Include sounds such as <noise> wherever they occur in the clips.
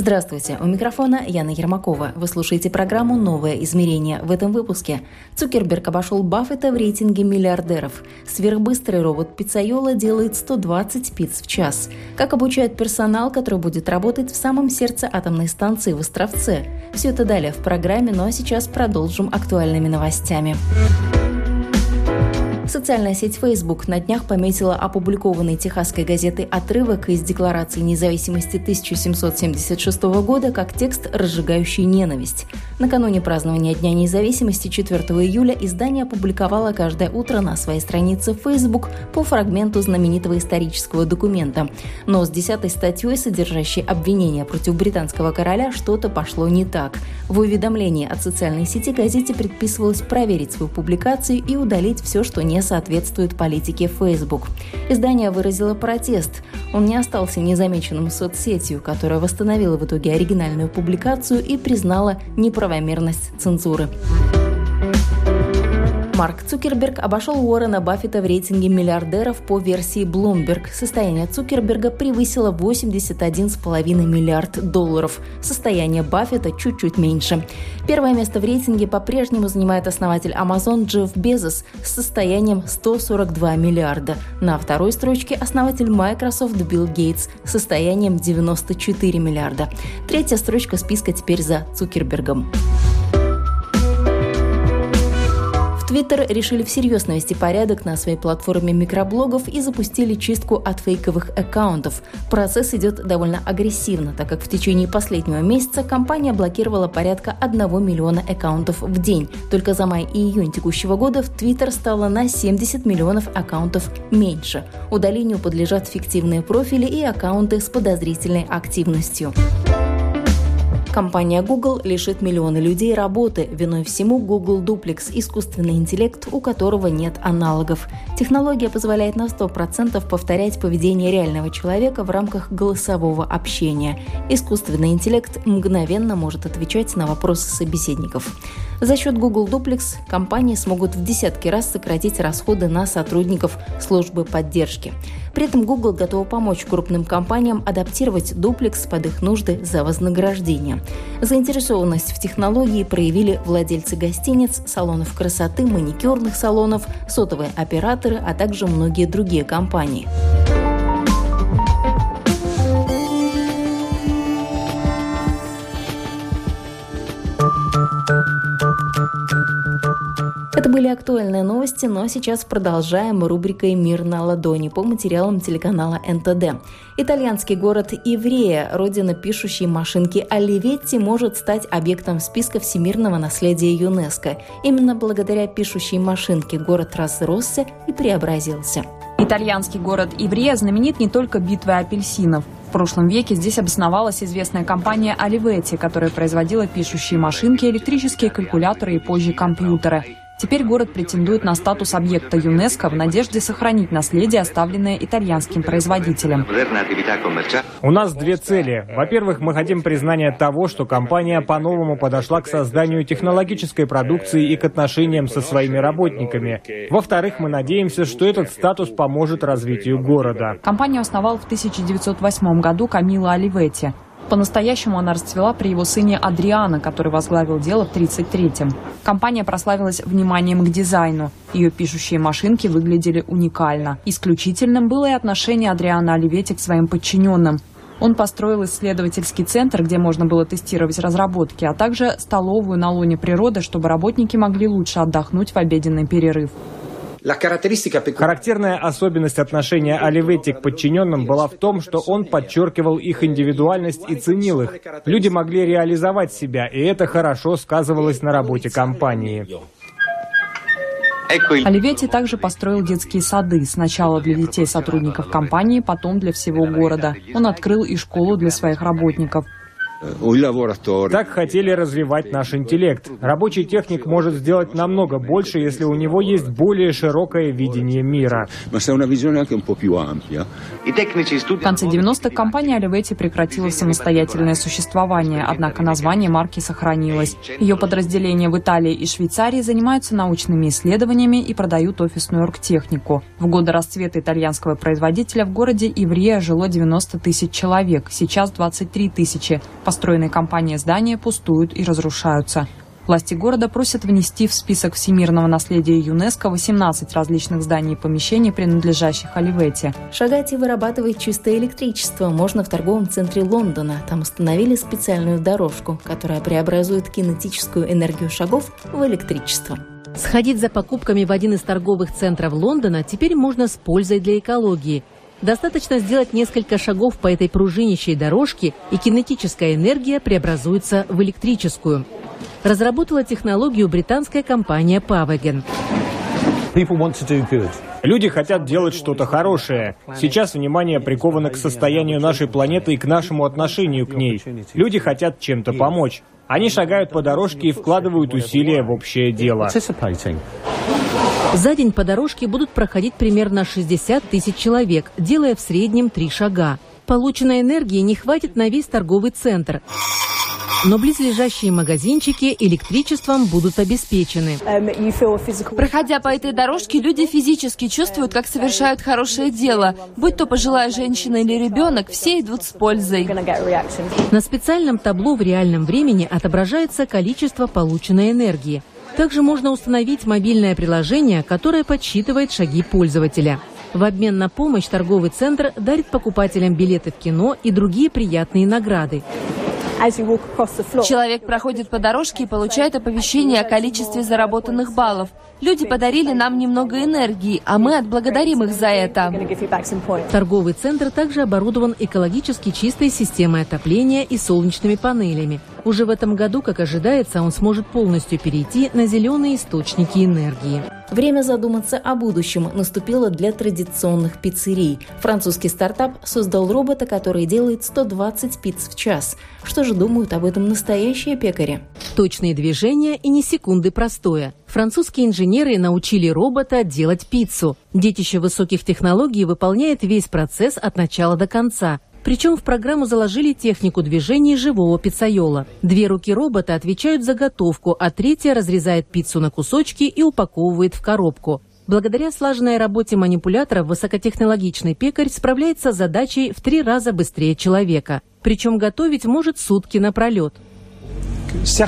Здравствуйте, у микрофона Яна Ермакова. Вы слушаете программу «Новое измерение». В этом выпуске Цукерберг обошел Баффета в рейтинге миллиардеров. Сверхбыстрый робот Пиццайола делает 120 пиц в час. Как обучает персонал, который будет работать в самом сердце атомной станции в Островце. Все это далее в программе, ну а сейчас продолжим актуальными новостями. Социальная сеть Facebook на днях пометила опубликованный техасской газетой отрывок из Декларации независимости 1776 года как текст, разжигающий ненависть. Накануне празднования Дня независимости 4 июля издание опубликовало каждое утро на своей странице Facebook по фрагменту знаменитого исторического документа. Но с десятой статьей, содержащей обвинения против британского короля, что-то пошло не так. В уведомлении от социальной сети газете предписывалось проверить свою публикацию и удалить все, что не соответствует политике Facebook. Издание выразило протест. Он не остался незамеченным соцсетью, которая восстановила в итоге оригинальную публикацию и признала неправомерность цензуры. Марк Цукерберг обошел Уоррена Баффета в рейтинге миллиардеров по версии Bloomberg. Состояние Цукерберга превысило 81,5 миллиард долларов. Состояние Баффета чуть-чуть меньше. Первое место в рейтинге по-прежнему занимает основатель Amazon Джефф Безос с состоянием 142 миллиарда. На второй строчке основатель Microsoft Билл Гейтс с состоянием 94 миллиарда. Третья строчка списка теперь за Цукербергом. Твиттер решили всерьез навести порядок на своей платформе микроблогов и запустили чистку от фейковых аккаунтов. Процесс идет довольно агрессивно, так как в течение последнего месяца компания блокировала порядка 1 миллиона аккаунтов в день. Только за май и июнь текущего года в Твиттер стало на 70 миллионов аккаунтов меньше. Удалению подлежат фиктивные профили и аккаунты с подозрительной активностью. Компания Google лишит миллионы людей работы. Виной всему Google Duplex – искусственный интеллект, у которого нет аналогов. Технология позволяет на 100% повторять поведение реального человека в рамках голосового общения. Искусственный интеллект мгновенно может отвечать на вопросы собеседников. За счет Google Duplex компании смогут в десятки раз сократить расходы на сотрудников службы поддержки. При этом Google готова помочь крупным компаниям адаптировать Duplex под их нужды за вознаграждение. Заинтересованность в технологии проявили владельцы гостиниц, салонов красоты, маникюрных салонов, сотовые операторы, а также многие другие компании. Это были актуальные новости, но сейчас продолжаем рубрикой «Мир на ладони» по материалам телеканала НТД. Итальянский город Иврея, родина пишущей машинки Оливетти, может стать объектом списка всемирного наследия ЮНЕСКо. Именно благодаря пишущей машинке город разросся и преобразился. Итальянский город Иврея знаменит не только битвой апельсинов. В прошлом веке здесь обосновалась известная компания Olivetti, которая производила пишущие машинки, электрические калькуляторы и позже компьютеры. Теперь город претендует на статус объекта ЮНЕСКО в надежде сохранить наследие, оставленное итальянским производителем. У нас две цели. Во-первых, мы хотим признания того, что компания по-новому подошла к созданию технологической продукции и к отношениям со своими работниками. Во-вторых, мы надеемся, что этот статус поможет развитию города. Компанию основал в 1908 году Камила Оливетти. По-настоящему она расцвела при его сыне Адриана, который возглавил дело в 1933-м. Компания прославилась вниманием к дизайну. Ее пишущие машинки выглядели уникально. Исключительным было и отношение Адриана Оливети к своим подчиненным. Он построил исследовательский центр, где можно было тестировать разработки, а также столовую на лоне природы, чтобы работники могли лучше отдохнуть в обеденный перерыв. Характерная особенность отношения Оливетти к подчиненным была в том, что он подчеркивал их индивидуальность и ценил их. Люди могли реализовать себя, и это хорошо сказывалось на работе компании. Оливетти также построил детские сады, сначала для детей сотрудников компании, потом для всего города. Он открыл и школу для своих работников. Так хотели развивать наш интеллект. Рабочий техник может сделать намного больше, если у него есть более широкое видение мира. В конце 90-х компания Olivetti прекратила самостоятельное существование, однако название марки сохранилось. Ее подразделения в Италии и Швейцарии занимаются научными исследованиями и продают офисную оргтехнику. В годы расцвета итальянского производителя в городе Иврия жило 90 тысяч человек, сейчас 23 тысячи. Построенные компанией здания пустуют и разрушаются. Власти города просят внести в список всемирного наследия ЮНЕСКО 18 различных зданий и помещений, принадлежащих Оливете. Шагать и вырабатывать чистое электричество можно в торговом центре Лондона. Там установили специальную дорожку, которая преобразует кинетическую энергию шагов в электричество. Сходить за покупками в один из торговых центров Лондона теперь можно с пользой для экологии. Достаточно сделать несколько шагов по этой пружинищей дорожке, и кинетическая энергия преобразуется в электрическую разработала технологию британская компания Pavagen. Люди хотят делать что-то хорошее. Сейчас внимание приковано к состоянию нашей планеты и к нашему отношению к ней. Люди хотят чем-то помочь. Они шагают по дорожке и вкладывают усилия в общее дело. За день по дорожке будут проходить примерно 60 тысяч человек, делая в среднем три шага. Полученной энергии не хватит на весь торговый центр но близлежащие магазинчики электричеством будут обеспечены. Проходя по этой дорожке, люди физически чувствуют, как совершают хорошее дело. Будь то пожилая женщина или ребенок, все идут с пользой. На специальном табло в реальном времени отображается количество полученной энергии. Также можно установить мобильное приложение, которое подсчитывает шаги пользователя. В обмен на помощь торговый центр дарит покупателям билеты в кино и другие приятные награды. Человек проходит по дорожке и получает оповещение о количестве заработанных баллов. Люди подарили нам немного энергии, а мы отблагодарим их за это. Торговый центр также оборудован экологически чистой системой отопления и солнечными панелями. Уже в этом году, как ожидается, он сможет полностью перейти на зеленые источники энергии. Время задуматься о будущем наступило для традиционных пиццерий. Французский стартап создал робота, который делает 120 пиц в час. Что же думают об этом настоящие пекари? Точные движения и не секунды простое. Французские инженеры научили робота делать пиццу. Детище высоких технологий выполняет весь процесс от начала до конца. Причем в программу заложили технику движений живого пиццайола. Две руки робота отвечают за готовку, а третья разрезает пиццу на кусочки и упаковывает в коробку. Благодаря слаженной работе манипулятора высокотехнологичный пекарь справляется с задачей в три раза быстрее человека. Причем готовить может сутки напролет.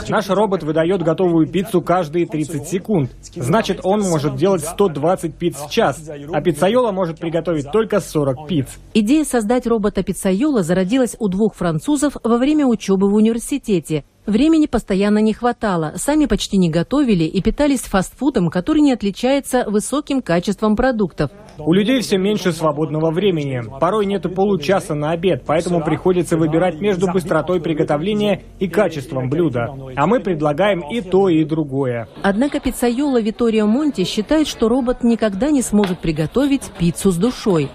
Наш робот выдает готовую пиццу каждые 30 секунд. Значит, он может делать 120 пиц в час, а пиццайола может приготовить только 40 пиц. Идея создать робота-пиццайола зародилась у двух французов во время учебы в университете. Времени постоянно не хватало, сами почти не готовили и питались фастфудом, который не отличается высоким качеством продуктов. У людей все меньше свободного времени. Порой нету получаса на обед, поэтому приходится выбирать между быстротой приготовления и качеством блюда. А мы предлагаем и то, и другое. Однако пиццайола Виторио Монти считает, что робот никогда не сможет приготовить пиццу с душой.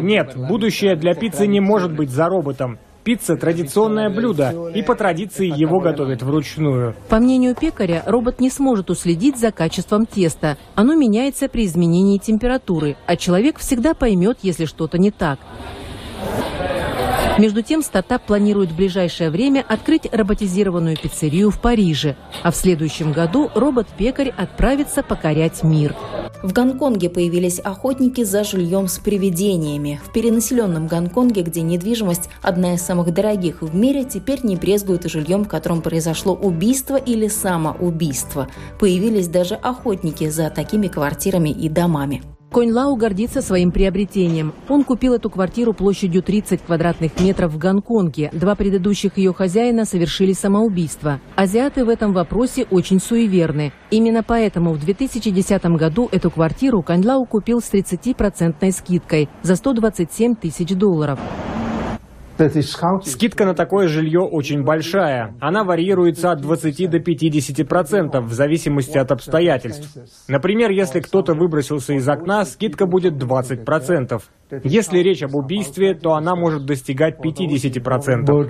Нет, будущее для пиццы не может быть за роботом. Пицца – традиционное блюдо, и по традиции его готовят вручную. По мнению пекаря, робот не сможет уследить за качеством теста. Оно меняется при изменении температуры, а человек всегда поймет, если что-то не так. Между тем, стартап планирует в ближайшее время открыть роботизированную пиццерию в Париже, а в следующем году робот-пекарь отправится покорять мир. В Гонконге появились охотники за жильем с привидениями. В перенаселенном Гонконге, где недвижимость одна из самых дорогих в мире, теперь не брезгуют жильем, в котором произошло убийство или самоубийство. Появились даже охотники за такими квартирами и домами. Конь Лау гордится своим приобретением. Он купил эту квартиру площадью 30 квадратных метров в Гонконге. Два предыдущих ее хозяина совершили самоубийство. Азиаты в этом вопросе очень суеверны. Именно поэтому в 2010 году эту квартиру Конь Лау купил с 30% скидкой за 127 тысяч долларов. Скидка на такое жилье очень большая. Она варьируется от 20 до 50 процентов в зависимости от обстоятельств. Например, если кто-то выбросился из окна, скидка будет 20 процентов. Если речь об убийстве, то она может достигать 50 процентов.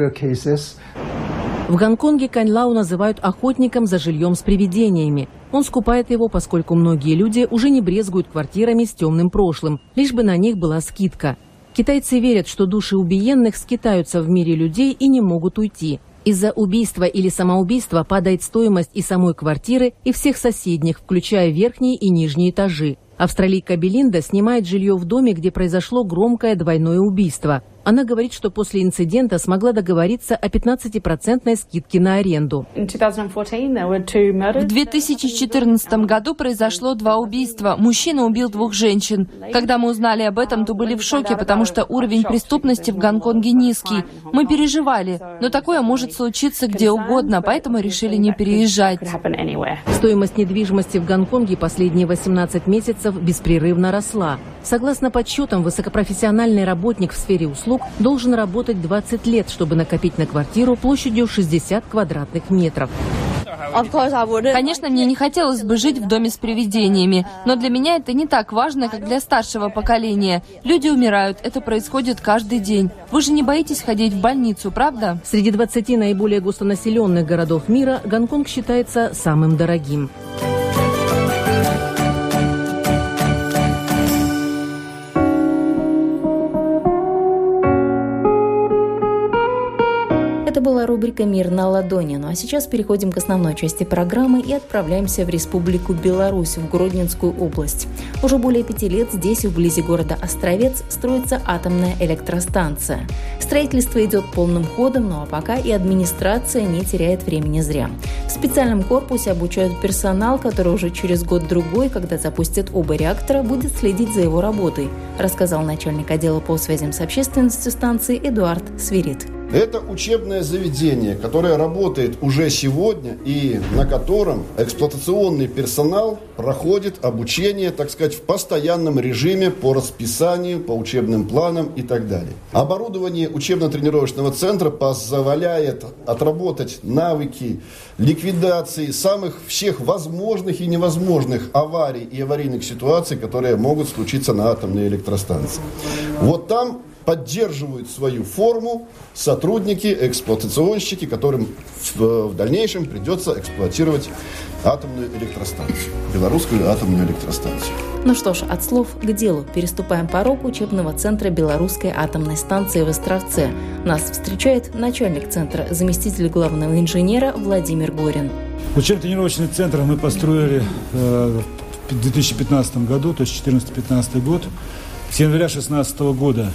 В Гонконге Каньлау называют охотником за жильем с привидениями. Он скупает его, поскольку многие люди уже не брезгуют квартирами с темным прошлым, лишь бы на них была скидка. Китайцы верят, что души убиенных скитаются в мире людей и не могут уйти. Из-за убийства или самоубийства падает стоимость и самой квартиры, и всех соседних, включая верхние и нижние этажи. Австралийка Белинда снимает жилье в доме, где произошло громкое двойное убийство. Она говорит, что после инцидента смогла договориться о 15% скидке на аренду. В 2014 году произошло два убийства. Мужчина убил двух женщин. Когда мы узнали об этом, то были в шоке, потому что уровень преступности в Гонконге низкий. Мы переживали, но такое может случиться где угодно, поэтому решили не переезжать. Стоимость недвижимости в Гонконге последние 18 месяцев беспрерывно росла. Согласно подсчетам, высокопрофессиональный работник в сфере услуг должен работать 20 лет, чтобы накопить на квартиру площадью 60 квадратных метров. Конечно, мне не хотелось бы жить в доме с привидениями, но для меня это не так важно, как для старшего поколения. Люди умирают, это происходит каждый день. Вы же не боитесь ходить в больницу, правда? Среди 20 наиболее густонаселенных городов мира Гонконг считается самым дорогим. Это была рубрика «Мир на ладони». Ну а сейчас переходим к основной части программы и отправляемся в Республику Беларусь, в Гродненскую область. Уже более пяти лет здесь, вблизи города Островец, строится атомная электростанция. Строительство идет полным ходом, ну а пока и администрация не теряет времени зря. В специальном корпусе обучают персонал, который уже через год-другой, когда запустят оба реактора, будет следить за его работой, рассказал начальник отдела по связям с общественностью станции Эдуард Свирит. Это учебное заведение, которое работает уже сегодня и на котором эксплуатационный персонал проходит обучение, так сказать, в постоянном режиме по расписанию, по учебным планам и так далее. Оборудование учебно-тренировочного центра позволяет отработать навыки ликвидации самых всех возможных и невозможных аварий и аварийных ситуаций, которые могут случиться на атомной электростанции. Вот там поддерживают свою форму сотрудники, эксплуатационщики, которым в, в дальнейшем придется эксплуатировать атомную электростанцию, белорусскую атомную электростанцию. Ну что ж, от слов к делу. Переступаем порог учебного центра Белорусской атомной станции в Островце. Нас встречает начальник центра, заместитель главного инженера Владимир Горин. Учебно-тренировочный центр мы построили э, в 2015 году, то есть 2014-2015 год. С января 2016 года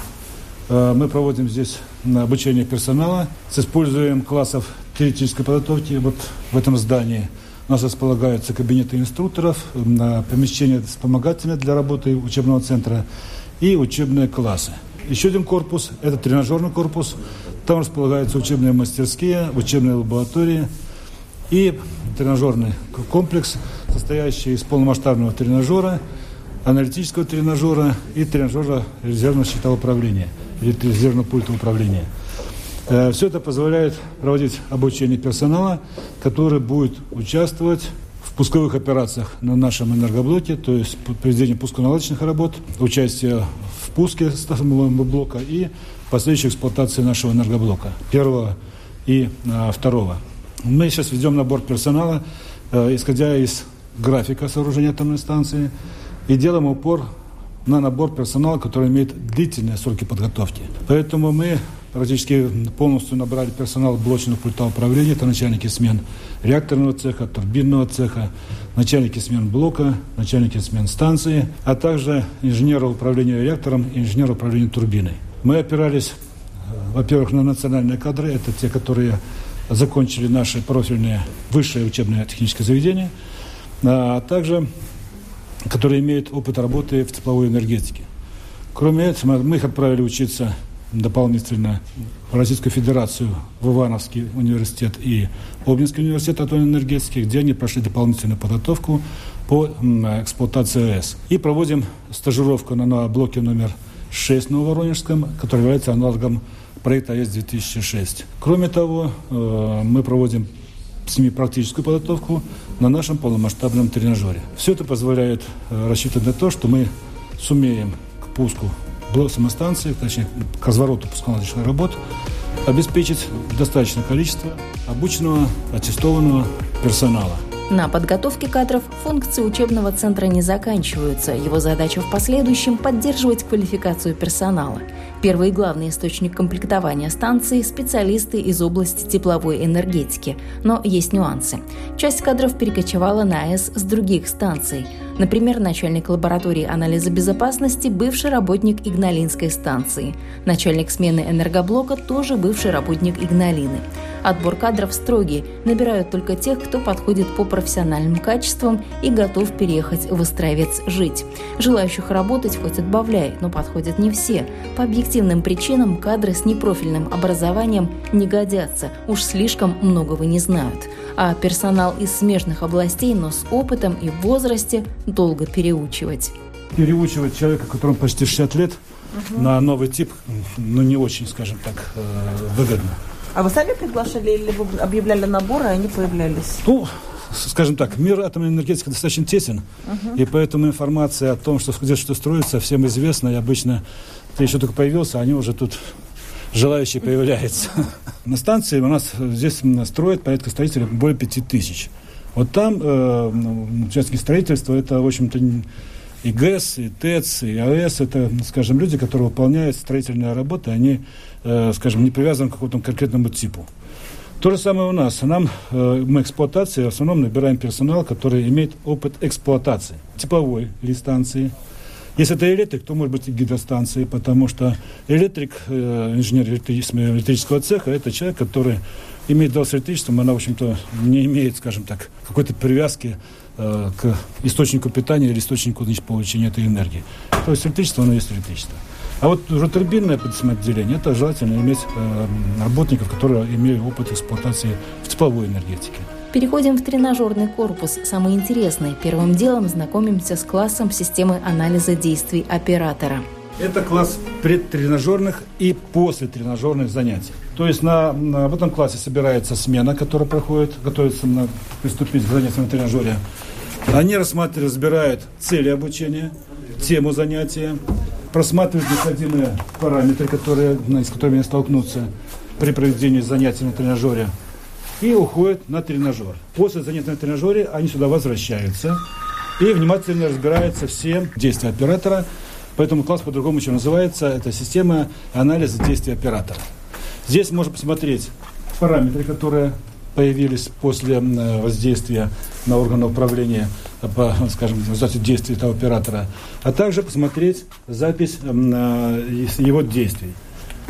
мы проводим здесь обучение персонала с использованием классов теоретической подготовки вот в этом здании. У нас располагаются кабинеты инструкторов, помещения вспомогательные для работы учебного центра и учебные классы. Еще один корпус – это тренажерный корпус. Там располагаются учебные мастерские, учебные лаборатории и тренажерный комплекс, состоящий из полномасштабного тренажера, аналитического тренажера и тренажера резервного щита управления – резервного пульта управления. Э, Все это позволяет проводить обучение персонала, который будет участвовать в пусковых операциях на нашем энергоблоке, то есть проведение пусконаладочных работ, участие в пуске самого блока и последующей эксплуатации нашего энергоблока, первого и а, второго. Мы сейчас ведем набор персонала, э, исходя из графика сооружения атомной станции, и делаем упор на набор персонала, который имеет длительные сроки подготовки. Поэтому мы практически полностью набрали персонал блочных пульта управления, это начальники смен реакторного цеха, турбинного цеха, начальники смен блока, начальники смен станции, а также инженеры управления реактором и инженеры управления турбиной. Мы опирались, э, во-первых, на национальные кадры, это те, которые закончили наши профильные высшие учебные технические заведения, а также которые имеют опыт работы в тепловой энергетике. Кроме этого, мы их отправили учиться дополнительно в Российскую Федерацию, в Ивановский университет и Обнинский университет атомной энергетики, где они прошли дополнительную подготовку по эксплуатации АЭС. И проводим стажировку на, на блоке номер 6 в Нововоронежском, который является аналогом проекта АЭС-2006. Кроме того, э, мы проводим с ними практическую подготовку на нашем полномасштабном тренажере. Все это позволяет э, рассчитывать на то, что мы сумеем к пуску самостанции, точнее, к развороту пусконаладочных работ, обеспечить достаточное количество обученного, аттестованного персонала. На подготовке кадров функции учебного центра не заканчиваются. Его задача в последующем – поддерживать квалификацию персонала. Первый и главный источник комплектования станции – специалисты из области тепловой энергетики. Но есть нюансы. Часть кадров перекочевала на АЭС с других станций. Например, начальник лаборатории анализа безопасности – бывший работник Игналинской станции. Начальник смены энергоблока – тоже бывший работник Игналины. Отбор кадров строгий, набирают только тех, кто подходит по профессиональным качествам и готов переехать в Островец жить. Желающих работать хоть отбавляй, но подходят не все. По объективным причинам кадры с непрофильным образованием не годятся, уж слишком многого не знают. А персонал из смежных областей, но с опытом и в возрасте долго переучивать. Переучивать человека, которому почти 60 лет, угу. на новый тип, ну не очень, скажем так, э, выгодно. А вы сами приглашали или вы объявляли набор, и они появлялись? Ну, скажем так, мир атомной энергетики достаточно тесен, uh-huh. и поэтому информация о том, что где что строится, всем известна, и обычно ты еще только появился, они уже тут желающие появляются. <laughs> На станции у нас здесь строят порядка строителей более пяти тысяч. Вот там э, ну, участники строительства, это, в общем-то, и ГЭС, и ТЭЦ, и АЭС, это, скажем, люди, которые выполняют строительные работы, они Э, скажем, не привязан к какому-то конкретному типу. То же самое у нас. Нам, э, мы эксплуатации в основном набираем персонал, который имеет опыт эксплуатации тепловой или станции. Если это электрик, то может быть и гидростанции, потому что электрик, э, инженер электрического цеха, это человек, который имеет дело с электричеством, она, в общем-то, не имеет, скажем так, какой-то привязки к источнику питания или источнику значит, получения этой энергии. То есть электричество, оно есть электричество. А вот уже турбинное отделение, это желательно иметь э, работников, которые имеют опыт эксплуатации в тепловой энергетике. Переходим в тренажерный корпус. Самое интересное. Первым делом знакомимся с классом системы анализа действий оператора. Это класс предтренажерных и после тренажерных занятий. То есть на, на, в этом классе собирается смена, которая проходит, готовится на, приступить к занятиям на тренажере. Они рассматривают, разбирают цели обучения, тему занятия, просматривают необходимые параметры, которые, с которыми столкнутся при проведении занятий на тренажере, и уходят на тренажер. После занятия на тренажере они сюда возвращаются и внимательно разбираются все действия оператора. Поэтому класс по-другому еще называется. Это система анализа действий оператора. Здесь можно посмотреть параметры, которые появились после воздействия на органы управления по, скажем, в результате действий этого оператора, а также посмотреть запись его действий.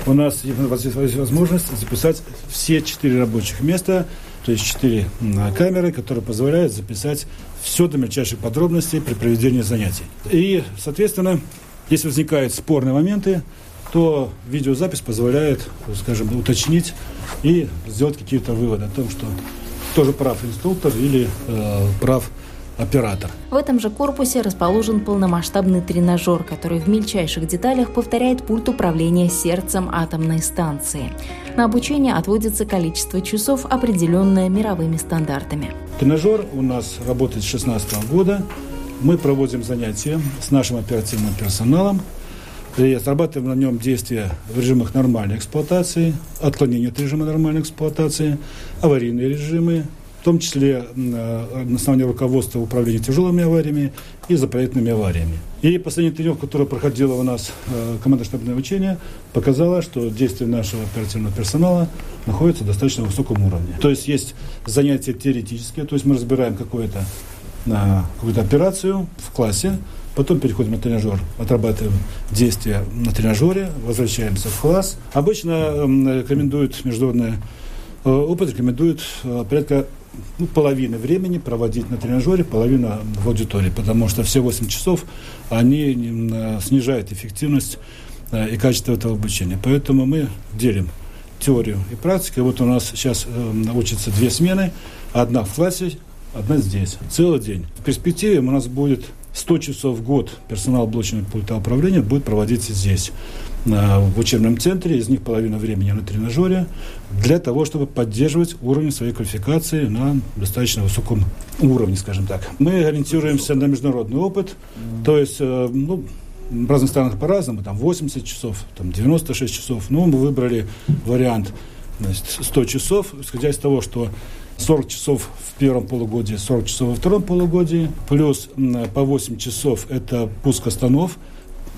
У нас есть возможность записать все четыре рабочих места, то есть четыре камеры, которые позволяют записать все до мельчайших подробностей при проведении занятий. И, соответственно, если возникают спорные моменты, то видеозапись позволяет, скажем, уточнить и сделать какие-то выводы о том, что тоже прав инструктор или э, прав оператор. В этом же корпусе расположен полномасштабный тренажер, который в мельчайших деталях повторяет пульт управления сердцем атомной станции. На обучение отводится количество часов, определенное мировыми стандартами. Тренажер у нас работает с 2016 года. Мы проводим занятия с нашим оперативным персоналом и отрабатываем на нем действия в режимах нормальной эксплуатации, отклонения от режима нормальной эксплуатации, аварийные режимы, том числе э, на основании руководства управления тяжелыми авариями и запроектными авариями. И последняя тренировка, которая проходила у нас э, команда штабное учение, показала, что действия нашего оперативного персонала находятся на достаточно высоком уровне. То есть есть занятия теоретические, то есть мы разбираем какую-то э, какую операцию в классе, Потом переходим на тренажер, отрабатываем действия на тренажере, возвращаемся в класс. Обычно э, рекомендуют международный э, опыт, рекомендуют э, порядка ну, половины времени проводить на тренажере, половина в аудитории, потому что все 8 часов они снижают эффективность э, и качество этого обучения. Поэтому мы делим теорию и практику. Вот у нас сейчас э, учатся две смены, одна в классе, одна здесь, целый день. В перспективе у нас будет 100 часов в год персонал блочного пульта управления будет проводиться здесь, в учебном центре, из них половина времени на тренажере, для того, чтобы поддерживать уровень своей квалификации на достаточно высоком уровне, скажем так. Мы ориентируемся на международный опыт, то есть, э, ну, в разных странах по-разному, там 80 часов, там 96 часов, но мы выбрали вариант значит, 100 часов, исходя из того, что 40 часов в первом полугодии, 40 часов во втором полугодии, плюс по 8 часов это пуск останов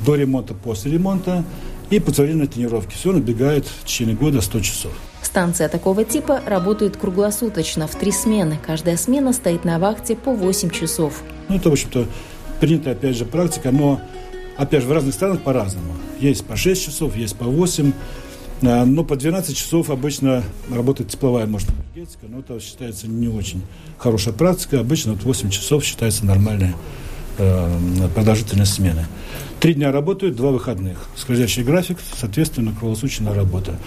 до ремонта, после ремонта, и повторение тренировки. Все набегает в течение года 100 часов. Станция такого типа работает круглосуточно, в три смены. Каждая смена стоит на вахте по 8 часов. Ну, это, в общем-то, принятая, опять же, практика, но, опять же, в разных странах по-разному. Есть по 6 часов, есть по 8. А, но по 12 часов обычно работает тепловая, может, энергетика, но это считается не очень хорошая практика. Обычно вот 8 часов считается нормальная э, продолжительность смены. Три дня работают, два выходных. Скользящий график, соответственно, круглосуточная работа.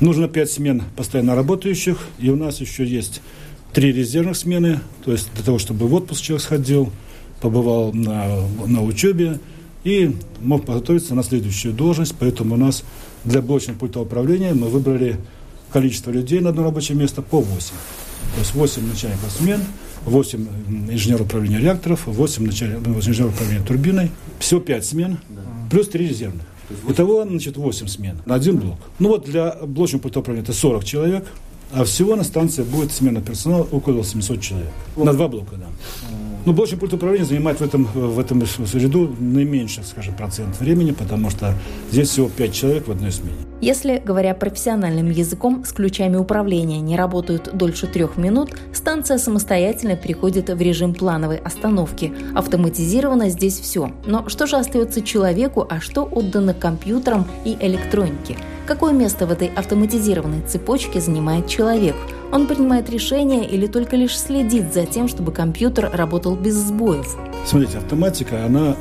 Нужно пять смен постоянно работающих, и у нас еще есть три резервных смены, то есть для того, чтобы в отпуск человек сходил, побывал на, на учебе и мог подготовиться на следующую должность. Поэтому у нас для блочного пульта управления мы выбрали количество людей на одно рабочее место по 8. То есть 8 начальников смен, 8 инженеров управления реакторов, 8 начальников, инженеров управления турбиной. Всего 5 смен, плюс 3 резервных. Итого, значит, 8 смен на один блок. Ну вот для блочного пульта управления это 40 человек, а всего на станции будет смена персонала около 800 человек. На два блока, да. Ну, блочный пульт управления занимает в этом, в этом ряду наименьший, скажем, процент времени, потому что здесь всего 5 человек в одной смене. Если, говоря профессиональным языком, с ключами управления не работают дольше трех минут, станция самостоятельно переходит в режим плановой остановки. Автоматизировано здесь все. Но что же остается человеку, а что отдано компьютерам и электронике? Какое место в этой автоматизированной цепочке занимает человек? Он принимает решения или только лишь следит за тем, чтобы компьютер работал без сбоев? Смотрите, автоматика, она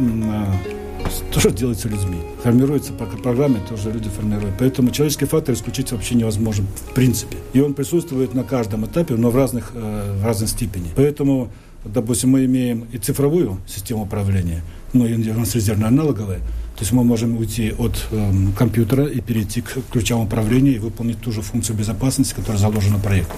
тоже делается людьми. Формируется по программе, тоже люди формируют. Поэтому человеческий фактор исключить вообще невозможен в принципе. И он присутствует на каждом этапе, но в, разных, э, в разной степени. Поэтому, допустим, мы имеем и цифровую систему управления, ну, и у нас резервная аналоговая, то есть мы можем уйти от э, компьютера и перейти к ключам управления и выполнить ту же функцию безопасности, которая заложена проектом.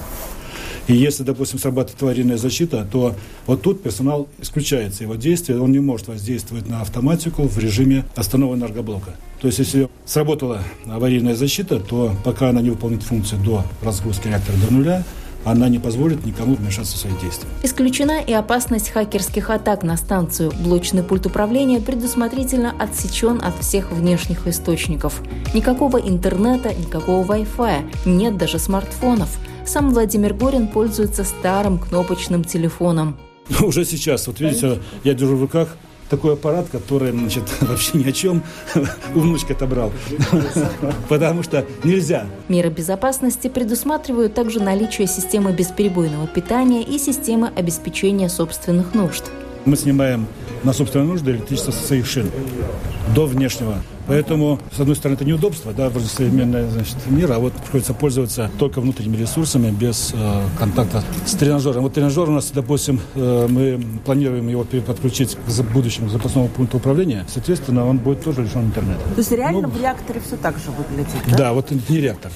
И если, допустим, срабатывает аварийная защита, то вот тут персонал исключается его действие, он не может воздействовать на автоматику в режиме остановки энергоблока. То есть, если сработала аварийная защита, то пока она не выполнит функцию до разгрузки реактора до нуля, она не позволит никому вмешаться в свои действия. Исключена и опасность хакерских атак на станцию. Блочный пульт управления предусмотрительно отсечен от всех внешних источников. Никакого интернета, никакого Wi-Fi, нет даже смартфонов. Сам Владимир Горин пользуется старым кнопочным телефоном. <laughs> Уже сейчас, вот видите, я держу в руках такой аппарат, который, значит, <laughs> вообще ни о чем <laughs> у внучки отобрал. <laughs> Потому что нельзя. Меры безопасности предусматривают также наличие системы бесперебойного питания и системы обеспечения собственных нужд. Мы снимаем на собственные нужды электричество со своих шин до внешнего Поэтому, с одной стороны, это неудобство, да, вроде современного значит, мира, а вот приходится пользоваться только внутренними ресурсами, без э, контакта с тренажером. Вот тренажер у нас, допустим, э, мы планируем его подключить к будущему запасному пункту управления, соответственно, он будет тоже лишен интернета. То есть реально ну, в реакторе все так же выглядит, да? Да, вот это не реактор.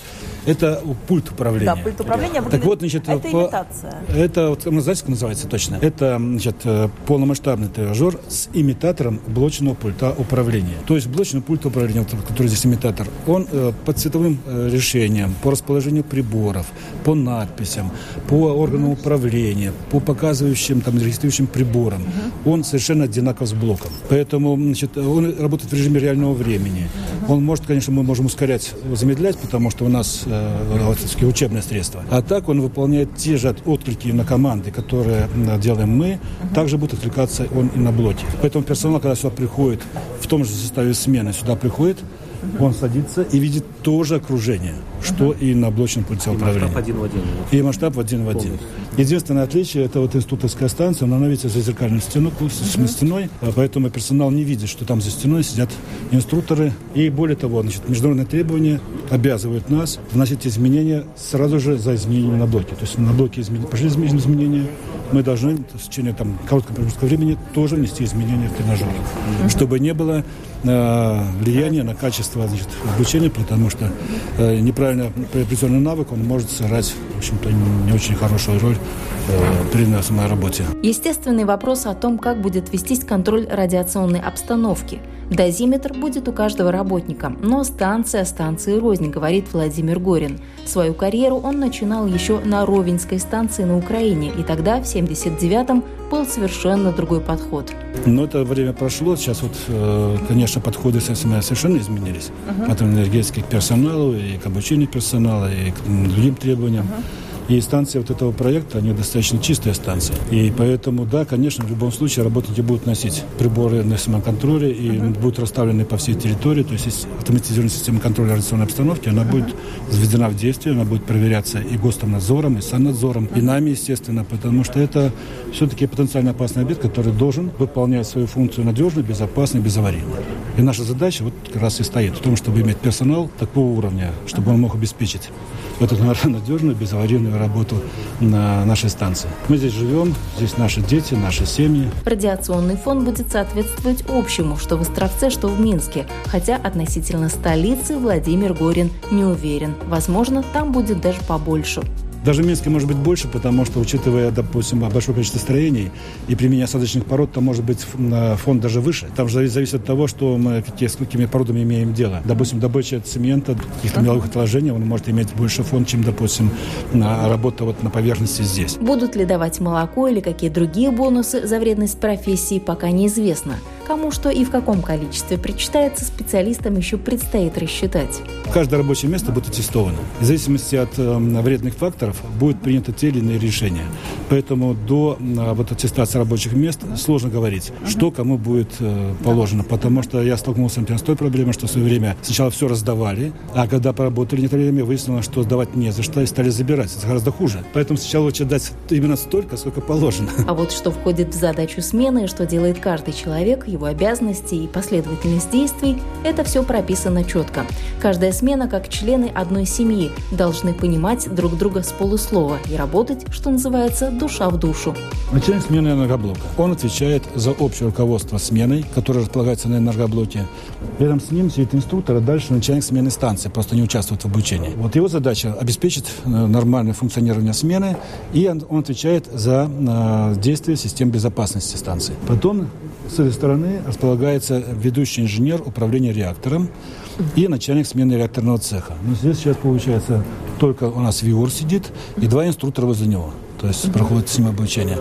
Это пульт управления. Да, пульт управления выглядит... Так вот, значит, это по... имитация. Это, вот, знаете, как называется точно? Это, значит, э, полномасштабный тренажер с имитатором блочного пульта управления. То есть блочный пульт управления, который здесь имитатор, он э, по цветовым э, решениям, по расположению приборов, по надписям, по органам управления, по показывающим, там, регистрирующим приборам, угу. он совершенно одинаков с блоком. Поэтому, значит, он работает в режиме реального времени. Он может, конечно, мы можем ускорять, замедлять, потому что у нас э, учебное средство. А так он выполняет те же отклики на команды, которые делаем мы, также будет откликаться он и на блоке. Поэтому персонал, когда сюда приходит в том же составе смены, сюда приходит, он садится и видит то же окружение, что и на блочном пульте управления. И масштаб один в один. И масштаб один в один. Единственное отличие, это вот институторская станция, но она видится за зеркальной стеной, uh стеной, а поэтому персонал не видит, что там за стеной сидят инструкторы. И более того, значит, международные требования обязывают нас вносить изменения сразу же за изменением на блоке. То есть на блоке измен... пошли изменения, мы должны в течение там, короткого промежутка времени тоже внести изменения в тренажер, uh чтобы не было э, влияния на качество значит, обучения, потому что э, неправильно приобретенный навык, он может сыграть, в общем-то, не очень хорошую роль э, при самой работе. Естественный вопрос о том, как будет вестись контроль радиационной обстановки. Дозиметр будет у каждого работника, но станция станции рознь, говорит Владимир Горин. Свою карьеру он начинал еще на Ровенской станции на Украине, и тогда, в 79-м, был совершенно другой подход. Но это время прошло, сейчас вот, э, конечно, подходы совершенно изменились. Uh-huh. От энергетики к персоналу, и к обучению персонала, и к другим требованиям. Uh-huh. И станции вот этого проекта, они достаточно чистые станции. И поэтому, да, конечно, в любом случае работники будут носить приборы на самоконтроле и uh-huh. будут расставлены по всей территории. То есть, автоматизированная система контроля радиационной обстановки, она uh-huh. будет введена в действие, она будет проверяться и гостомнадзором, и саннадзором, uh-huh. и нами, естественно, потому что это все-таки потенциально опасный объект, который должен выполнять свою функцию надежно, безопасно и безаварийно. И наша задача вот как раз и стоит в том, чтобы иметь персонал такого уровня, чтобы он мог обеспечить эту надежную, безаварийную работу на нашей станции. Мы здесь живем, здесь наши дети, наши семьи. Радиационный фон будет соответствовать общему, что в Островце, что в Минске. Хотя относительно столицы Владимир Горин не уверен. Возможно, там будет даже побольше. Даже в Минске может быть больше, потому что, учитывая, допустим, большое количество строений и применение осадочных пород, там может быть фонд даже выше. Там же зависит от того, что мы какие, с какими породами имеем дело. Допустим, добыча цемента, каких-то меловых отложений, он может иметь больше фонд, чем, допустим, работа вот на поверхности здесь. Будут ли давать молоко или какие другие бонусы за вредность профессии, пока неизвестно. Кому что и в каком количестве причитается, специалистам еще предстоит рассчитать. Каждое рабочее место будет аттестовано. В зависимости от э, вредных факторов будет принято те или иные решения. Поэтому до э, вот, аттестации рабочих мест сложно говорить, что кому будет э, положено. Потому что я столкнулся например, с той проблемой, что в свое время сначала все раздавали, а когда поработали некоторое время, выяснилось, что сдавать не за что, и стали забирать. Это гораздо хуже. Поэтому сначала лучше дать именно столько, сколько положено. А вот что входит в задачу смены, что делает каждый человек, его обязанности и последовательность действий – это все прописано четко. Каждая смена, как члены одной семьи, должны понимать друг друга с полуслова и работать, что называется, душа в душу. Начальник смены энергоблока. Он отвечает за общее руководство сменой, которое располагается на энергоблоке. Рядом с ним сидит инструктор, а дальше начальник смены станции, просто не участвует в обучении. Вот его задача – обеспечить э, нормальное функционирование смены, и он отвечает за э, действие систем безопасности станции. Потом с этой стороны располагается ведущий инженер управления реактором и начальник смены реакторного цеха. Но здесь сейчас получается только у нас ВИОР сидит и два инструктора возле него. То есть проходит с ним обучение.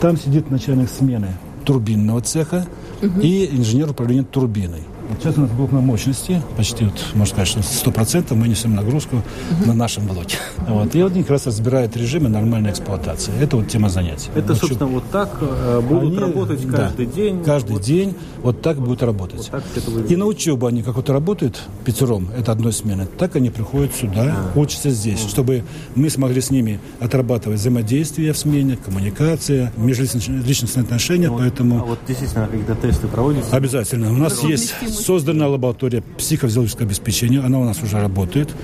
Там сидит начальник смены турбинного цеха и инженер управления турбиной. Сейчас у нас блок на мощности, почти, вот, можно сказать, что сто процентов мы несем нагрузку на нашем блоке. Вот. И они как раз разбирают режимы нормальной эксплуатации. Это вот тема занятий. Это, вот, собственно, вот так э, будут они, работать каждый да, день? Каждый вот. день вот так будут работать. Вот так и на учебу они как вот работают пятером, это одной смены, так они приходят сюда, а. учатся здесь, а. чтобы мы смогли с ними отрабатывать взаимодействие в смене, коммуникация, межличностные отношения, вот, поэтому... А вот действительно какие-то тесты проводятся? Обязательно. У нас есть Создана лаборатория психофизиологического обеспечения, она у нас уже работает.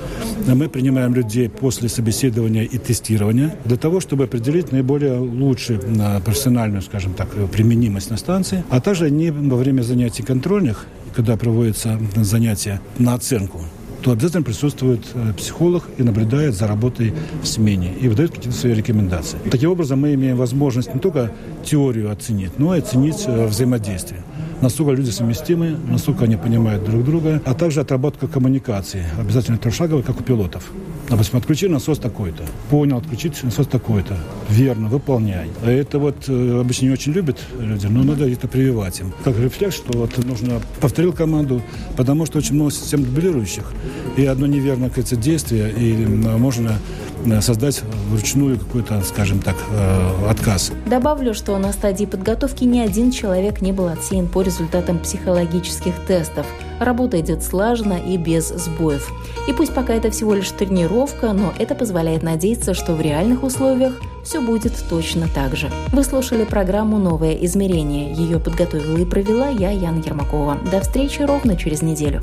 Мы принимаем людей после собеседования и тестирования для того, чтобы определить наиболее лучшую профессиональную, скажем так, применимость на станции, а также они во время занятий контрольных, когда проводятся занятия на оценку, то обязательно присутствует э, психолог и наблюдает за работой в смене и выдает какие-то свои рекомендации. Таким образом, мы имеем возможность не только теорию оценить, но и оценить э, взаимодействие насколько люди совместимы, насколько они понимают друг друга, а также отработка коммуникации, обязательно трехшаговой, как у пилотов. Допустим, отключили насос такой-то. Понял, отключить насос такой-то. Верно, выполняй. Это вот э, обычно не очень любят люди, но надо это прививать им. Как рефлекс, что вот нужно... Повторил команду, потому что очень много систем дублирующих. И одно неверное, кажется, действие, и можно Э, создать вручную какой-то, скажем так, э, отказ. Добавлю, что на стадии подготовки ни один человек не был отсеян по результатам психологических тестов. Работа идет слаженно и без сбоев. И пусть пока это всего лишь тренировка, но это позволяет надеяться, что в реальных условиях все будет точно так же. Вы слушали программу «Новое измерение». Ее подготовила и провела я, Яна Ермакова. До встречи ровно через неделю.